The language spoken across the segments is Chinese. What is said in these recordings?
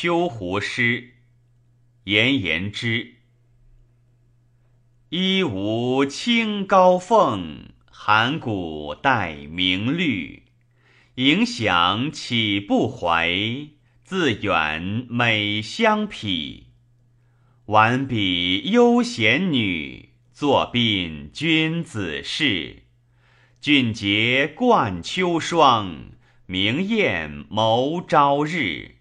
秋胡诗，严言之。一无清高凤，函谷带明绿。影响岂不怀？自远美相匹。挽笔悠闲女，作鬓君子事。俊杰冠秋霜，明艳谋朝日。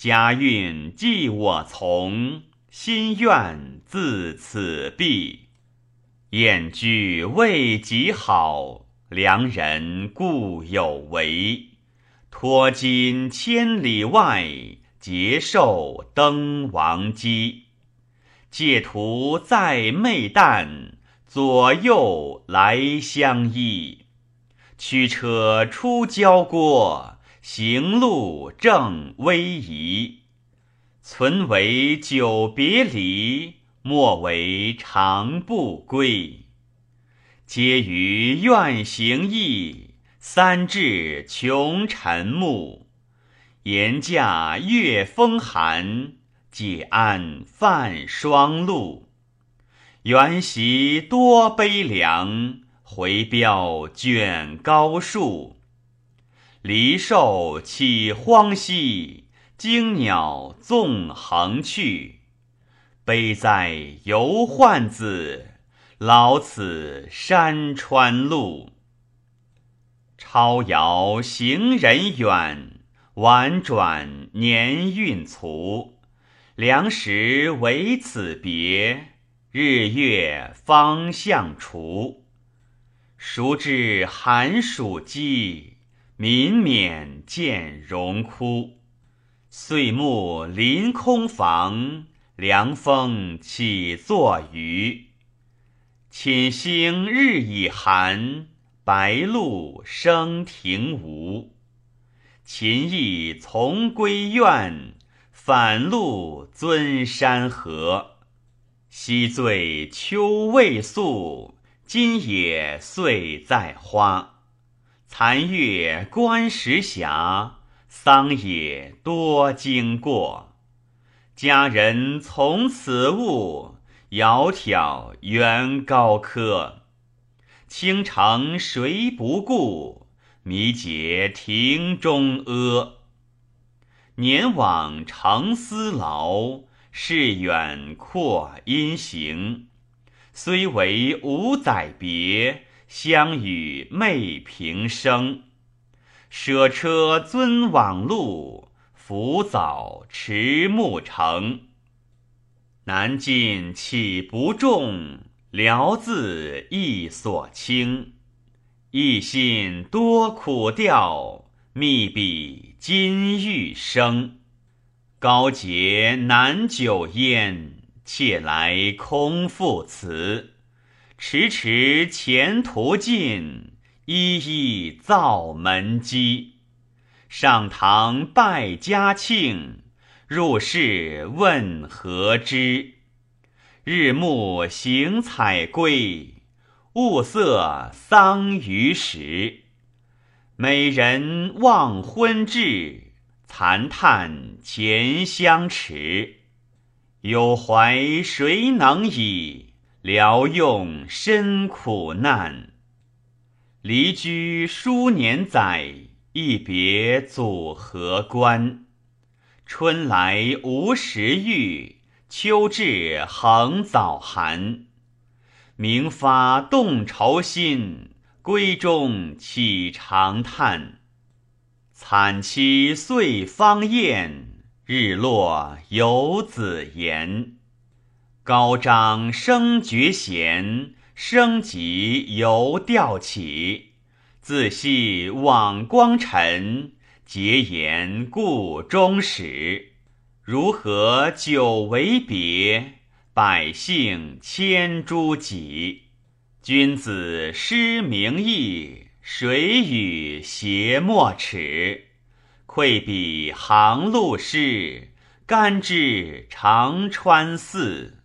家运寄我从，心愿自此毕。燕居未极好，良人固有为。托金千里外，结寿登王基。借图在媚旦，左右来相依。驱车出交郭。行路正威仪，存为久别离，莫为长不归。皆于愿行意，三至穷沉暮。言驾月风寒，解鞍泛霜露。原席多悲凉，回标卷高树。离兽起荒兮，惊鸟纵横去。悲哉游宦子，老此山川路。超遥行人远，婉转年运卒。良时为此别，日月方向除。孰知寒暑积？民免见荣枯，岁暮临空房，凉风起作雨。寝星日已寒，白露生庭无。秦意从归院，返路尊山河。昔醉秋未宿，今也岁在花。残月观石峡，桑野多经过。佳人从此悟，窈窕原高柯。倾城谁不顾？迷结庭中阿。年往常思劳，事远扩阴行。虽为五载别。相与媚平生，舍车尊往路，扶早迟暮程。南晋岂不重？辽字亦所轻。一心多苦调，密笔金玉声。高洁难久焉，且来空赋词。迟迟前途尽，一一造门基。上堂拜嘉庆，入室问何之？日暮行采归，物色桑榆时。美人忘婚至，残叹前相迟。有怀谁能已？聊用身苦难，离居数年载，一别祖何关？春来无时遇，秋至横早寒。明发动愁心，闺中岂长叹？惨凄岁方厌，日落有子言。高张声绝弦，声急犹调起。自系往光尘，结言故终始。如何久为别？百姓千诸己。君子失名义，谁与偕莫齿？愧比行路诗，甘知长川寺。